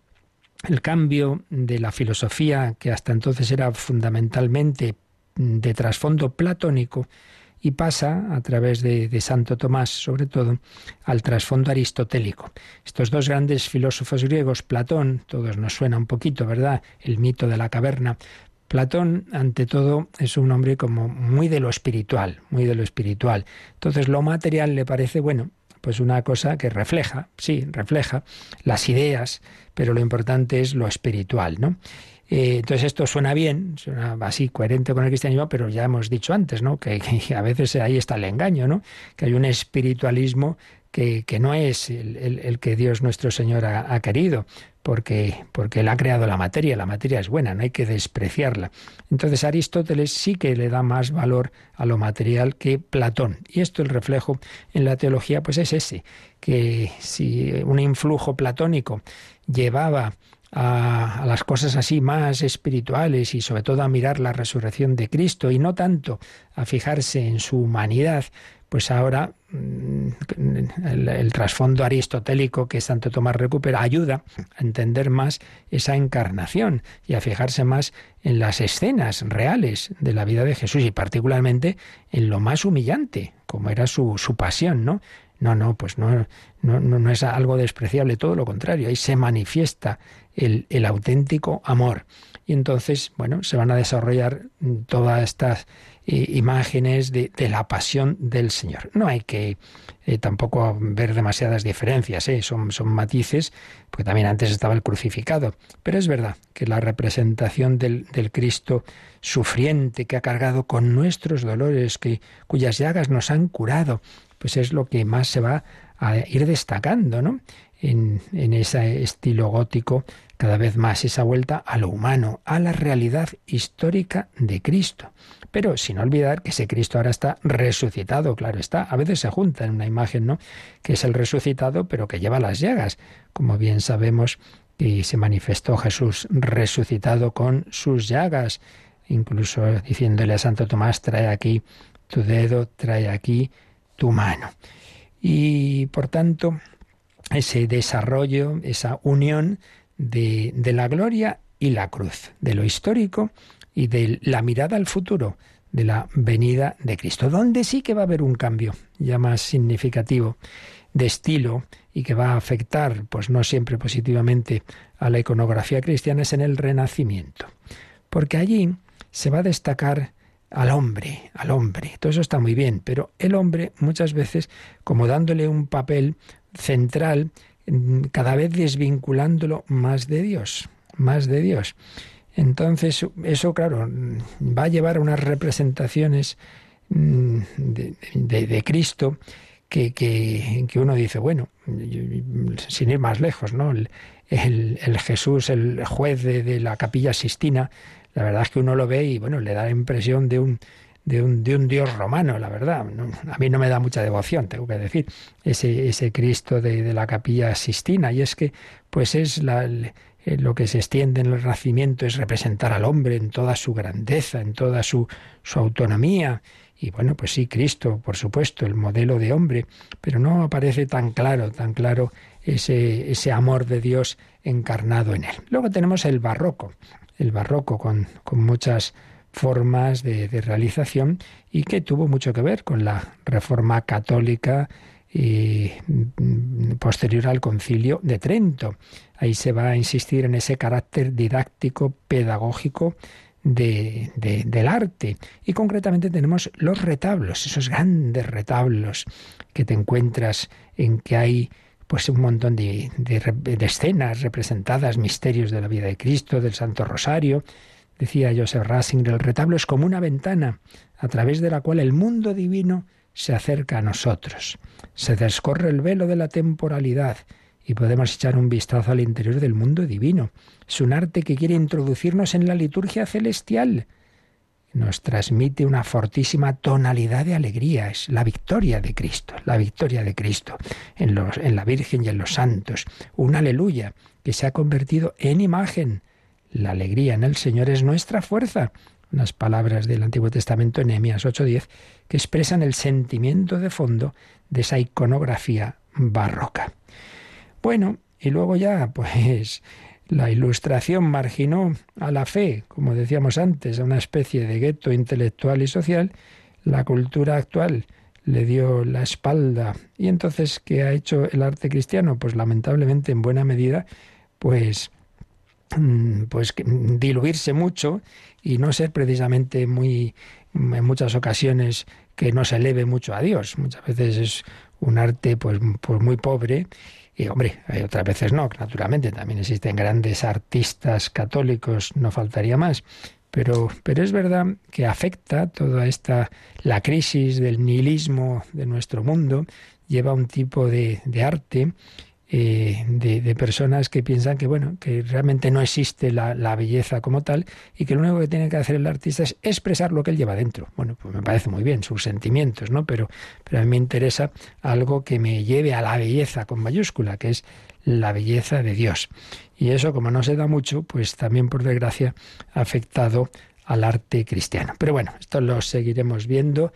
el cambio de la filosofía, que hasta entonces era fundamentalmente de trasfondo platónico, y pasa, a través de, Santo Tomás sobre todo, al trasfondo aristotélico. Estos dos grandes filósofos griegos, Platón, todos nos suena un poquito, ¿verdad? El mito de la caverna. Platón, ante todo, es un hombre como muy de lo espiritual, muy de lo espiritual. Entonces, lo material le parece, bueno, pues una cosa que refleja, sí, refleja las ideas, pero lo importante es lo espiritual, ¿no? Eh, entonces esto suena bien, suena así coherente con el cristianismo, pero ya hemos dicho antes, ¿no? Que, a veces ahí está el engaño, ¿no? Que hay un espiritualismo que, no es el, que Dios nuestro Señor ha, querido, porque, porque Él ha creado la materia, la materia es buena, no hay que despreciarla. Entonces Aristóteles sí que le da más valor a lo material que Platón. Y esto el reflejo en la teología pues es ese, que si un influjo platónico llevaba a, las cosas así más espirituales y sobre todo a mirar la resurrección de Cristo y no tanto a fijarse en su humanidad, pues ahora mm, el, trasfondo aristotélico que Santo Tomás recupera ayuda a entender más esa encarnación y a fijarse más en las escenas reales de la vida de Jesús y particularmente en lo más humillante, como era su, su pasión, ¿no? No, no, pues no, no, no, es algo despreciable, todo lo contrario, ahí se manifiesta el, el auténtico amor. Y entonces, bueno, se van a desarrollar todas estas imágenes de, la pasión del Señor. No hay que eh, tampoco ver demasiadas diferencias, ¿eh? son, son matices, porque también antes estaba el crucificado. Pero es verdad que la representación del, Cristo sufriente, que ha cargado con nuestros dolores, que, cuyas llagas nos han curado, pues es lo que más se va a ir destacando, ¿no? En ese estilo gótico, cada vez más esa vuelta a lo humano, a la realidad histórica de Cristo. Pero sin olvidar que ese Cristo ahora está resucitado, claro está. A veces se junta en una imagen, ¿no? Que es el resucitado, pero que lleva las llagas. Como bien sabemos, y se manifestó Jesús resucitado con sus llagas, incluso diciéndole a Santo Tomás, trae aquí tu dedo, trae aquí tu mano. Y por tanto, ese desarrollo, esa unión de, la gloria y la cruz, de lo histórico y de la mirada al futuro, de la venida de Cristo, donde sí que va a haber un cambio ya más significativo de estilo y que va a afectar, pues no siempre positivamente, a la iconografía cristiana es en el Renacimiento, porque allí se va a destacar al hombre, al hombre. Todo eso está muy bien, pero el hombre muchas veces como dándole un papel central, cada vez desvinculándolo más de Dios, más de Dios. Entonces, eso, claro, va a llevar a unas representaciones mm, de, Cristo que, que, que, uno dice, bueno, sin ir más lejos, ¿no? El, Jesús, el juez de, la capilla Sistina, la verdad es que uno lo ve y bueno, le da la impresión de un, de un, de un dios romano, la verdad. a mí no me da mucha devoción, tengo que decir, ese, ese Cristo de, de la capilla Sistina. Y es que, pues es la, lo que se extiende en el nacimiento es representar al hombre en toda su grandeza, en toda su, su autonomía. Y bueno, pues sí, Cristo, por supuesto, el modelo de hombre, pero no aparece tan claro, tan claro ese, ese amor de Dios encarnado en él. Luego tenemos el barroco, el barroco con, con muchas formas de, realización y que tuvo mucho que ver con la reforma católica y mm, posterior al concilio de Trento. Ahí se va a insistir en ese carácter didáctico, pedagógico de, del arte. Y concretamente tenemos los retablos, esos grandes retablos que te encuentras en que hay pues un montón de, escenas representadas, misterios de la vida de Cristo, del Santo Rosario. Decía Joseph Racing, el retablo es como una ventana a través de la cual el mundo divino se acerca a nosotros. Se descorre el velo de la temporalidad y podemos echar un vistazo al interior del mundo divino. Es un arte que quiere introducirnos en la liturgia celestial. Nos transmite una fortísima tonalidad de alegría. Es la victoria de Cristo, la victoria de Cristo en, los, en la Virgen y en los santos. Un aleluya que se ha convertido en imagen. La alegría en el Señor es nuestra fuerza unas palabras del Antiguo Testamento en Nehemías 8:10 que expresan el sentimiento de fondo de esa iconografía barroca. Bueno, y luego ya, pues la ilustración marginó a la fe, como decíamos antes, a una especie de gueto intelectual y social. La cultura actual le dio la espalda. ¿Y entonces qué ha hecho el arte cristiano? Pues lamentablemente en buena medida, pues pues diluirse mucho y no ser precisamente muy en muchas ocasiones que no se eleve mucho a Dios. Muchas veces es un arte pues, pues muy pobre. Y hombre, hay otras veces no, naturalmente, también existen grandes artistas católicos, no faltaría más. Pero, pero es verdad que afecta toda esta, la crisis del nihilismo de nuestro mundo, lleva un tipo de, de arte eh, de, personas que piensan que bueno que realmente no existe la, belleza como tal y que lo único que tiene que hacer el artista es expresar lo que él lleva dentro. Bueno pues me parece muy bien sus sentimientos no pero pero a mí me interesa algo que me lleve a la belleza con mayúscula que es la belleza de Dios. Y eso como no se da mucho pues también por desgracia ha afectado al arte cristiano. Pero bueno esto lo seguiremos viendo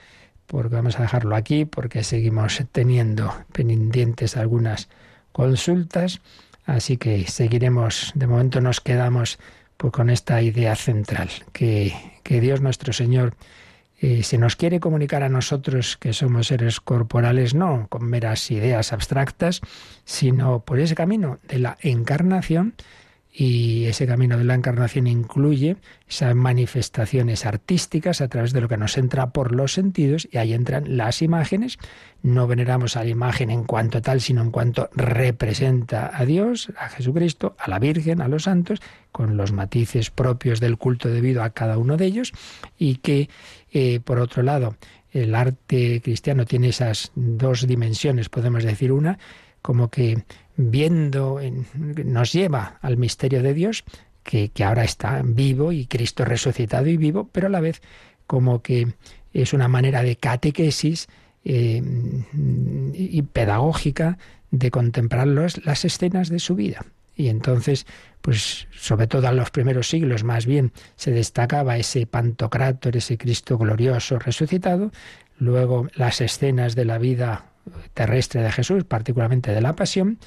porque vamos a dejarlo aquí porque seguimos teniendo pendientes algunas consultas. Así que seguiremos, de momento nos quedamos pues, con esta idea central, que, que Dios nuestro Señor eh, se nos quiere comunicar a nosotros que somos seres corporales, no con meras ideas abstractas, sino por ese camino de la encarnación, y ese camino de la encarnación incluye esas manifestaciones artísticas a través de lo que nos entra por los sentidos y ahí entran las imágenes. No veneramos a la imagen en cuanto tal, sino en cuanto representa a Dios, a Jesucristo, a la Virgen, a los santos, con los matices propios del culto debido a cada uno de ellos y que, eh, por otro lado, el arte cristiano tiene esas dos dimensiones, podemos decir una, como que viendo, nos lleva al misterio de Dios, que, ahora está vivo y Cristo resucitado y vivo, pero a la vez como que es una manera de catequesis eh, y pedagógica de contemplar las escenas de su vida. Y entonces, pues sobre todo en los primeros siglos más bien se destacaba ese Pantocrátor, ese Cristo glorioso resucitado, luego las escenas de la vida terrestre de Jesús, particularmente de la pasión,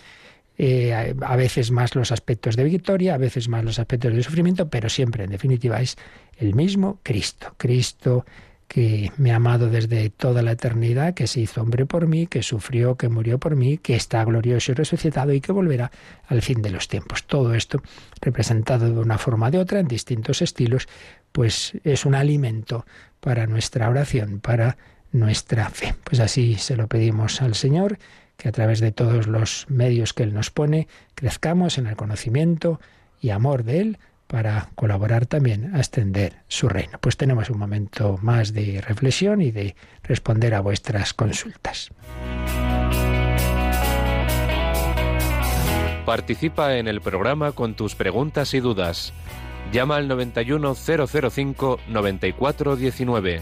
eh, a veces más los aspectos de victoria, a veces más los aspectos de sufrimiento, pero siempre, en definitiva, es el mismo Cristo. Cristo que me ha amado desde toda la eternidad, que se hizo hombre por mí, que sufrió, que murió por mí, que está glorioso y resucitado y que volverá al fin de los tiempos. Todo esto, representado de una forma o de otra, en distintos estilos, pues es un alimento para nuestra oración, para nuestra fe. Pues así se lo pedimos al Señor que a través de todos los medios que Él nos pone, crezcamos en el conocimiento y amor de Él para colaborar también a extender su reino. Pues tenemos un momento más de reflexión y de responder a vuestras consultas. Participa en el programa con tus preguntas y dudas. Llama al 91005 9419.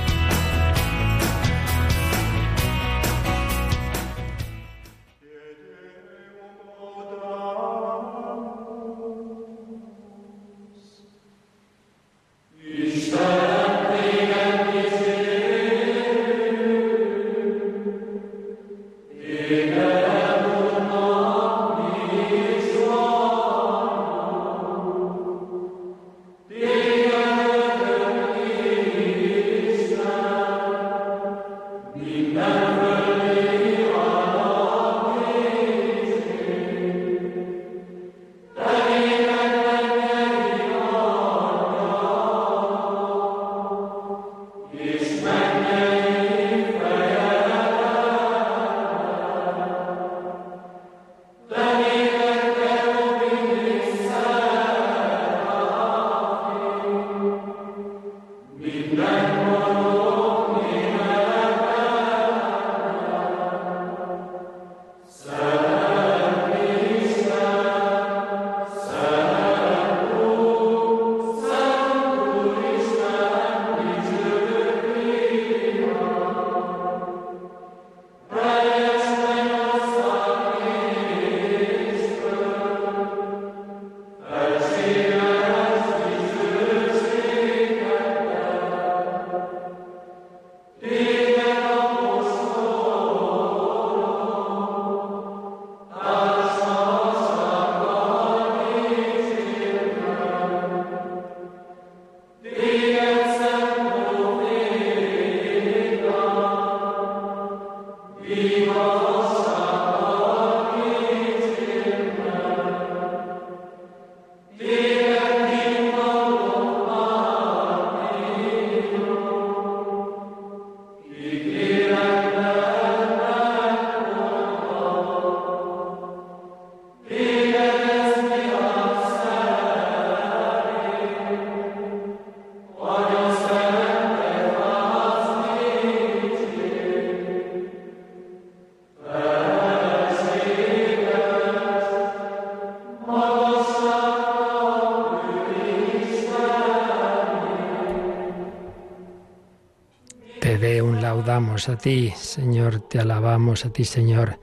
a ti, Señor, te alabamos a ti, Señor,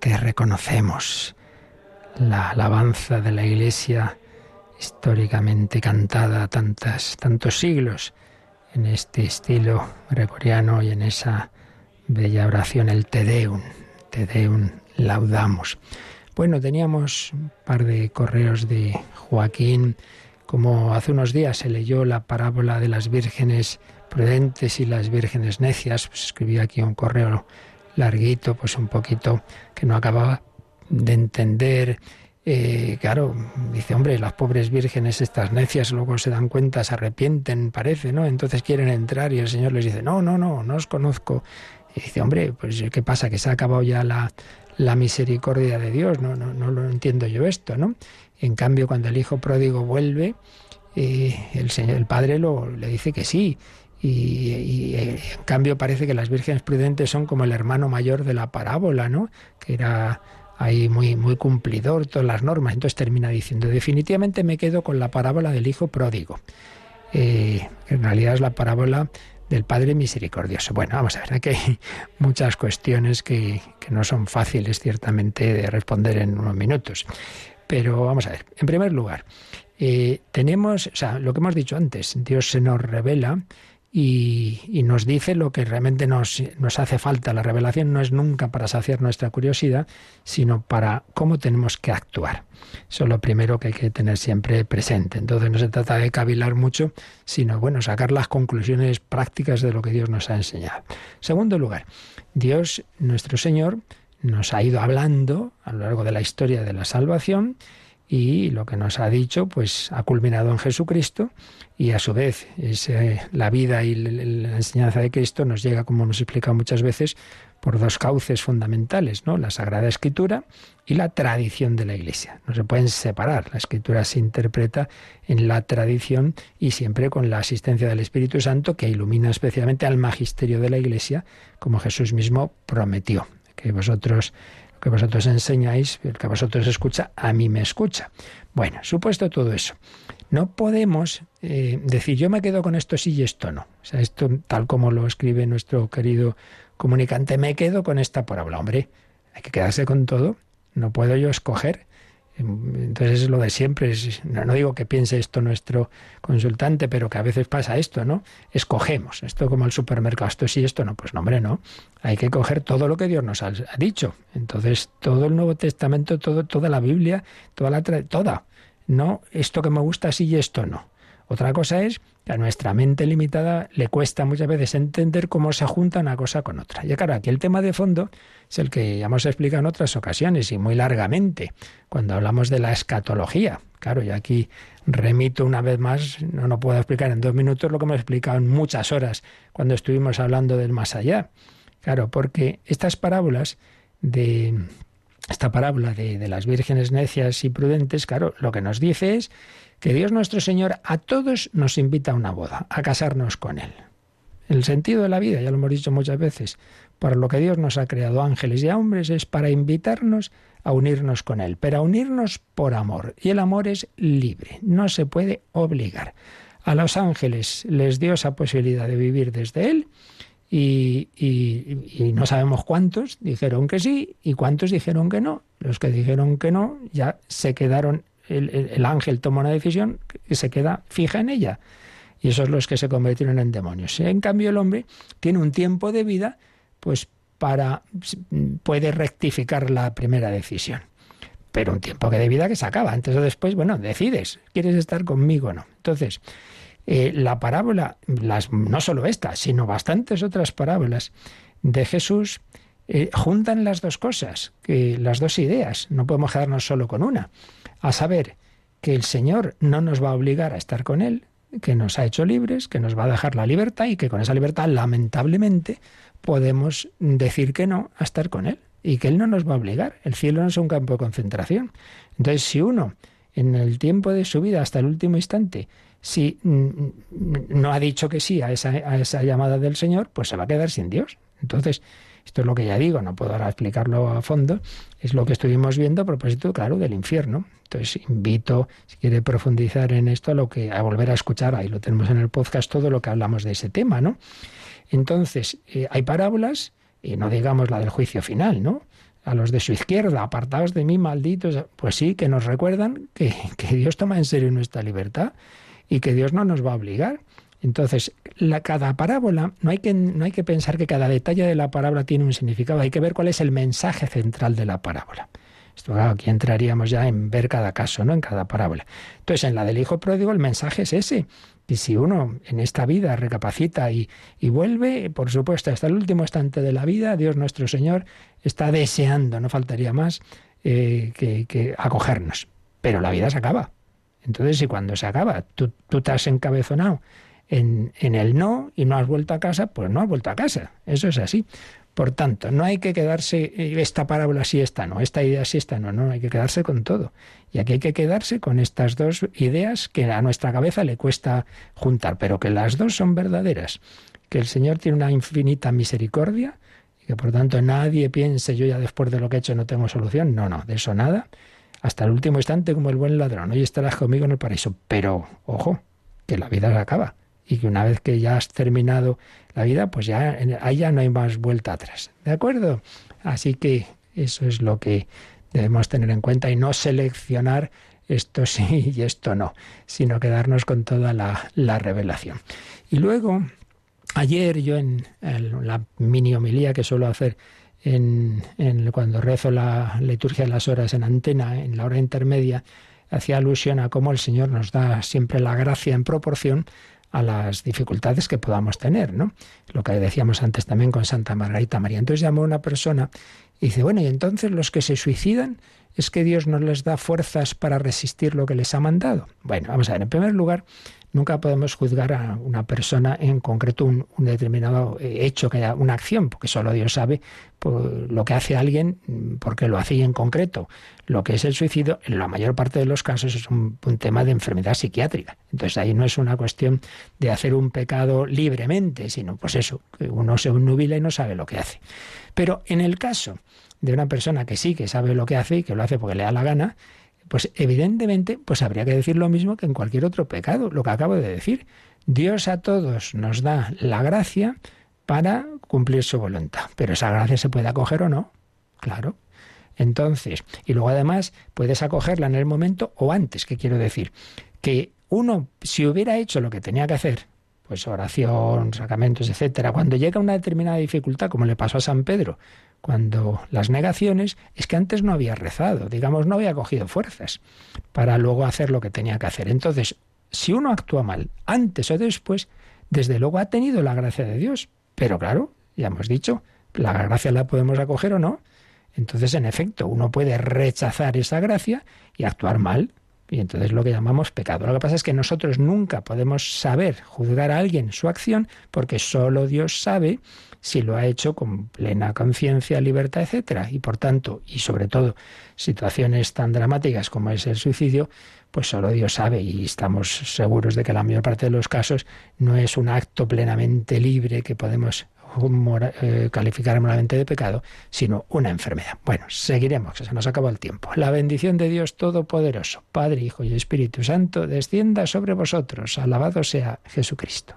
te reconocemos. La alabanza de la Iglesia históricamente cantada tantas, tantos siglos en este estilo gregoriano y en esa bella oración, el Te Deum, Te Deum laudamos. Bueno, teníamos un par de correos de Joaquín, como hace unos días se leyó la parábola de las vírgenes prudentes y las vírgenes necias. Pues escribí aquí un correo larguito, pues un poquito que no acababa de entender. Eh, claro, dice, hombre, las pobres vírgenes, estas necias, luego se dan cuenta, se arrepienten, parece, ¿no? Entonces quieren entrar y el Señor les dice, no, no, no, no os conozco. Y dice, hombre, pues ¿qué pasa? Que se ha acabado ya la, la misericordia de Dios, no, no, no lo entiendo yo esto, ¿no? En cambio, cuando el hijo pródigo vuelve, eh, el, señor, el padre lo, le dice que sí, y, en cambio parece que las vírgenes prudentes son como el hermano mayor de la parábola, ¿no? Que era ahí muy, muy cumplidor todas las normas. Entonces termina diciendo, definitivamente me quedo con la parábola del hijo pródigo. Eh, en realidad es la parábola del Padre Misericordioso. Bueno, vamos a ver, aquí hay muchas cuestiones que, que no son fáciles ciertamente de responder en unos minutos. Pero vamos a ver, en primer lugar, eh, tenemos, o sea, lo que hemos dicho antes, Dios se nos revela y, nos dice lo que realmente nos, nos, hace falta. La revelación no es nunca para saciar nuestra curiosidad, sino para cómo tenemos que actuar. Eso es lo primero que hay que tener siempre presente. Entonces no se trata de cavilar mucho, sino bueno, sacar las conclusiones prácticas de lo que Dios nos ha enseñado. Segundo lugar, Dios, nuestro Señor, nos ha ido hablando a lo largo de la historia de la salvación y lo que nos ha dicho pues ha culminado en Jesucristo y a su vez es, la vida y la enseñanza de Cristo nos llega, como hemos explicado muchas veces, por dos cauces fundamentales, ¿no? La Sagrada Escritura y la tradición de la Iglesia. No se pueden separar. La Escritura se interpreta en la tradición y siempre con la asistencia del Espíritu Santo que ilumina especialmente al magisterio de la Iglesia, como Jesús mismo prometió. Que vosotros que vosotros enseñáis, el que vosotros escucha, a mí me escucha. Bueno, supuesto todo eso, no podemos eh, decir yo me quedo con esto sí y esto no. O sea, esto tal como lo escribe nuestro querido comunicante, me quedo con esta por hablar. Hombre, hay que quedarse con todo. No puedo yo escoger. Entonces es lo de siempre. No, digo que piense esto nuestro consultante, pero que a veces pasa esto, ¿no? Escogemos. Esto como el supermercado, esto sí, esto no. Pues no, hombre, no. Hay que coger todo lo que Dios nos ha, dicho. Entonces todo el Nuevo Testamento, todo, toda la Biblia, toda la toda. No, esto que me gusta sí y esto no. Otra cosa es que a nuestra mente limitada le cuesta muchas veces entender cómo se junta una cosa con otra. Y claro, aquí el tema de fondo es el que ya hemos explicado en otras ocasiones y muy largamente, cuando hablamos de la escatología. Claro, y aquí remito una vez más, no, no puedo explicar en dos minutos lo que hemos explicado en muchas horas cuando estuvimos hablando del más allá. Claro, porque estas parábolas de esta parábola de, de, las vírgenes necias y prudentes, claro, lo que nos dice es que Dios nuestro Señor a todos nos invita a una boda, a casarnos con Él. El sentido de la vida, ya lo hemos dicho muchas veces, para lo que Dios nos ha creado ángeles y hombres es para invitarnos a unirnos con Él, pero a unirnos por amor. Y el amor es libre, no se puede obligar. A los ángeles les dio esa posibilidad de vivir desde Él y, y, no sabemos cuántos dijeron que sí y cuántos dijeron que no. Los que dijeron que no ya se quedaron el, ángel toma una decisión y se queda fija en ella. Y esos son los que se convirtieron en demonios. En cambio, el hombre tiene un tiempo de vida, pues para puede rectificar la primera decisión. Pero un tiempo de vida que se acaba. Antes o después, bueno, decides, ¿quieres estar conmigo o no? Entonces, eh, la parábola, las, no solo esta, sino bastantes otras parábolas de Jesús, eh, juntan las dos cosas, que las dos ideas. No podemos quedarnos solo con una. A saber, que el Señor no nos va a obligar a estar con Él, que nos ha hecho libres, que nos va a dejar la libertad y que con esa libertad, lamentablemente, podemos decir que no a estar con Él y que Él no nos va a obligar. El cielo no es un campo de concentración. Entonces, si uno, en el tiempo de su vida, hasta el último instante, si no ha dicho que sí a esa, a esa llamada del Señor, pues se va a quedar sin Dios. Entonces, esto es lo que ya digo, no puedo ahora explicarlo a fondo, es lo que estuvimos viendo a propósito, claro, del infierno. Entonces invito, si quiere profundizar en esto, a, lo que, a volver a escuchar, ahí lo tenemos en el podcast, todo lo que hablamos de ese tema, ¿no? Entonces, eh, hay parábolas, y no digamos la del juicio final, ¿no? A los de su izquierda, apartados de mí, malditos, pues sí, que nos recuerdan que, que Dios toma en serio nuestra libertad y que Dios no nos va a obligar. Entonces, la, cada parábola, no hay, que, no hay que pensar que cada detalle de la parábola tiene un significado, hay que ver cuál es el mensaje central de la parábola. Esto, aquí entraríamos ya en ver cada caso, ¿no? En cada parábola. Entonces, en la del hijo pródigo, el mensaje es ese. Y si uno en esta vida recapacita y, y, vuelve, por supuesto, hasta el último instante de la vida, Dios nuestro Señor está deseando, no faltaría más, eh, que, que, acogernos. Pero la vida se acaba. Entonces, si cuando se acaba, tú, tú te has encabezonado en, en el no y no has vuelto a casa, pues no has vuelto a casa. Eso es así. Por tanto, no hay que quedarse eh, esta parábola sí, esta no, esta idea sí, esta no, no, hay que quedarse con todo. Y aquí hay que quedarse con estas dos ideas que a nuestra cabeza le cuesta juntar, pero que las dos son verdaderas. Que el Señor tiene una infinita misericordia y que por tanto nadie piense yo ya después de lo que he hecho no tengo solución. No, no, de eso nada. Hasta el último instante como el buen ladrón. Hoy estarás conmigo en el paraíso. Pero, ojo, que la vida se acaba y que una vez que ya has terminado la vida, pues ya ahí no hay más vuelta atrás. ¿De acuerdo? Así que eso es lo que debemos tener en cuenta y no seleccionar esto sí y esto no, sino quedarnos con toda la, la revelación. Y luego, ayer yo en, en, la mini homilía que suelo hacer en, en, cuando rezo la liturgia de las horas en antena, en la hora intermedia, hacía alusión a cómo el Señor nos da siempre la gracia en proporción a las dificultades que podamos tener, ¿no? Lo que decíamos antes también con Santa Margarita María. Entonces llamó una persona y dice, bueno, y entonces los que se suicidan es que Dios no les da fuerzas para resistir lo que les ha mandado. Bueno, vamos a ver, en primer lugar, Nunca podemos juzgar a una persona en concreto un, determinado eh, hecho, que haya una acción, porque solo Dios sabe lo que hace alguien, porque lo hace en concreto. Lo que es el suicidio, en la mayor parte de los casos, es un, tema de enfermedad psiquiátrica. Entonces ahí no es una cuestión de hacer un pecado libremente, sino pues eso, que uno se nubila y no sabe lo que hace. Pero en el caso de una persona que sí, que sabe lo que hace y que lo hace porque le da la gana, pues evidentemente, pues habría que decir lo mismo que en cualquier otro pecado, lo que acabo de decir. Dios a todos nos da la gracia para cumplir su voluntad, pero esa gracia se puede acoger o no, claro. Entonces, y luego además puedes acogerla en el momento o antes, ¿qué quiero decir? Que uno, si hubiera hecho lo que tenía que hacer, pues oración, sacramentos, etcétera, cuando llega una determinada dificultad, como le pasó a San Pedro, cuando las negaciones es que antes no había rezado, digamos, no había cogido fuerzas para luego hacer lo que tenía que hacer. Entonces, si uno actúa mal antes o después, desde luego ha tenido la gracia de Dios. Pero claro, ya hemos dicho, la gracia la podemos acoger o no. Entonces, en efecto, uno puede rechazar esa gracia y actuar mal. Y entonces lo que llamamos pecado. Lo que pasa es que nosotros nunca podemos saber juzgar a alguien su acción porque solo Dios sabe si lo ha hecho con plena conciencia, libertad, etcétera. Y por tanto, y sobre todo, situaciones tan dramáticas como es el suicidio, pues solo Dios sabe y estamos seguros de que la mayor parte de los casos no es un acto plenamente libre que podemos eh, calificar moralmente de pecado, sino una enfermedad. Bueno, seguiremos, que se nos acaba el tiempo. La bendición de Dios Todopoderoso, Padre, Hijo y Espíritu Santo, descienda sobre vosotros. Alabado sea Jesucristo.